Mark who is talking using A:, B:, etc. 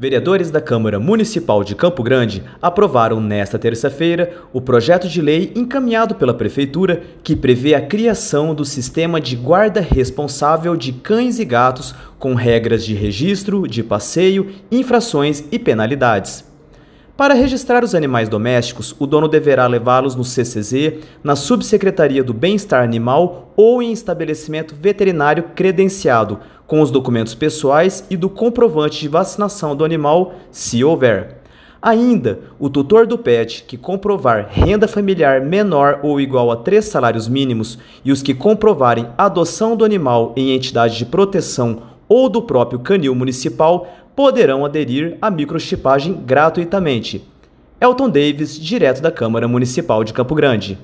A: Vereadores da Câmara Municipal de Campo Grande aprovaram nesta terça-feira o projeto de lei encaminhado pela Prefeitura que prevê a criação do sistema de guarda responsável de cães e gatos com regras de registro, de passeio, infrações e penalidades. Para registrar os animais domésticos, o dono deverá levá-los no CCZ, na Subsecretaria do Bem-Estar Animal ou em estabelecimento veterinário credenciado, com os documentos pessoais e do comprovante de vacinação do animal, se houver. Ainda, o tutor do PET que comprovar renda familiar menor ou igual a três salários mínimos e os que comprovarem adoção do animal em entidade de proteção ou do próprio canil municipal poderão aderir à microchipagem gratuitamente. Elton Davis, direto da Câmara Municipal de Campo Grande.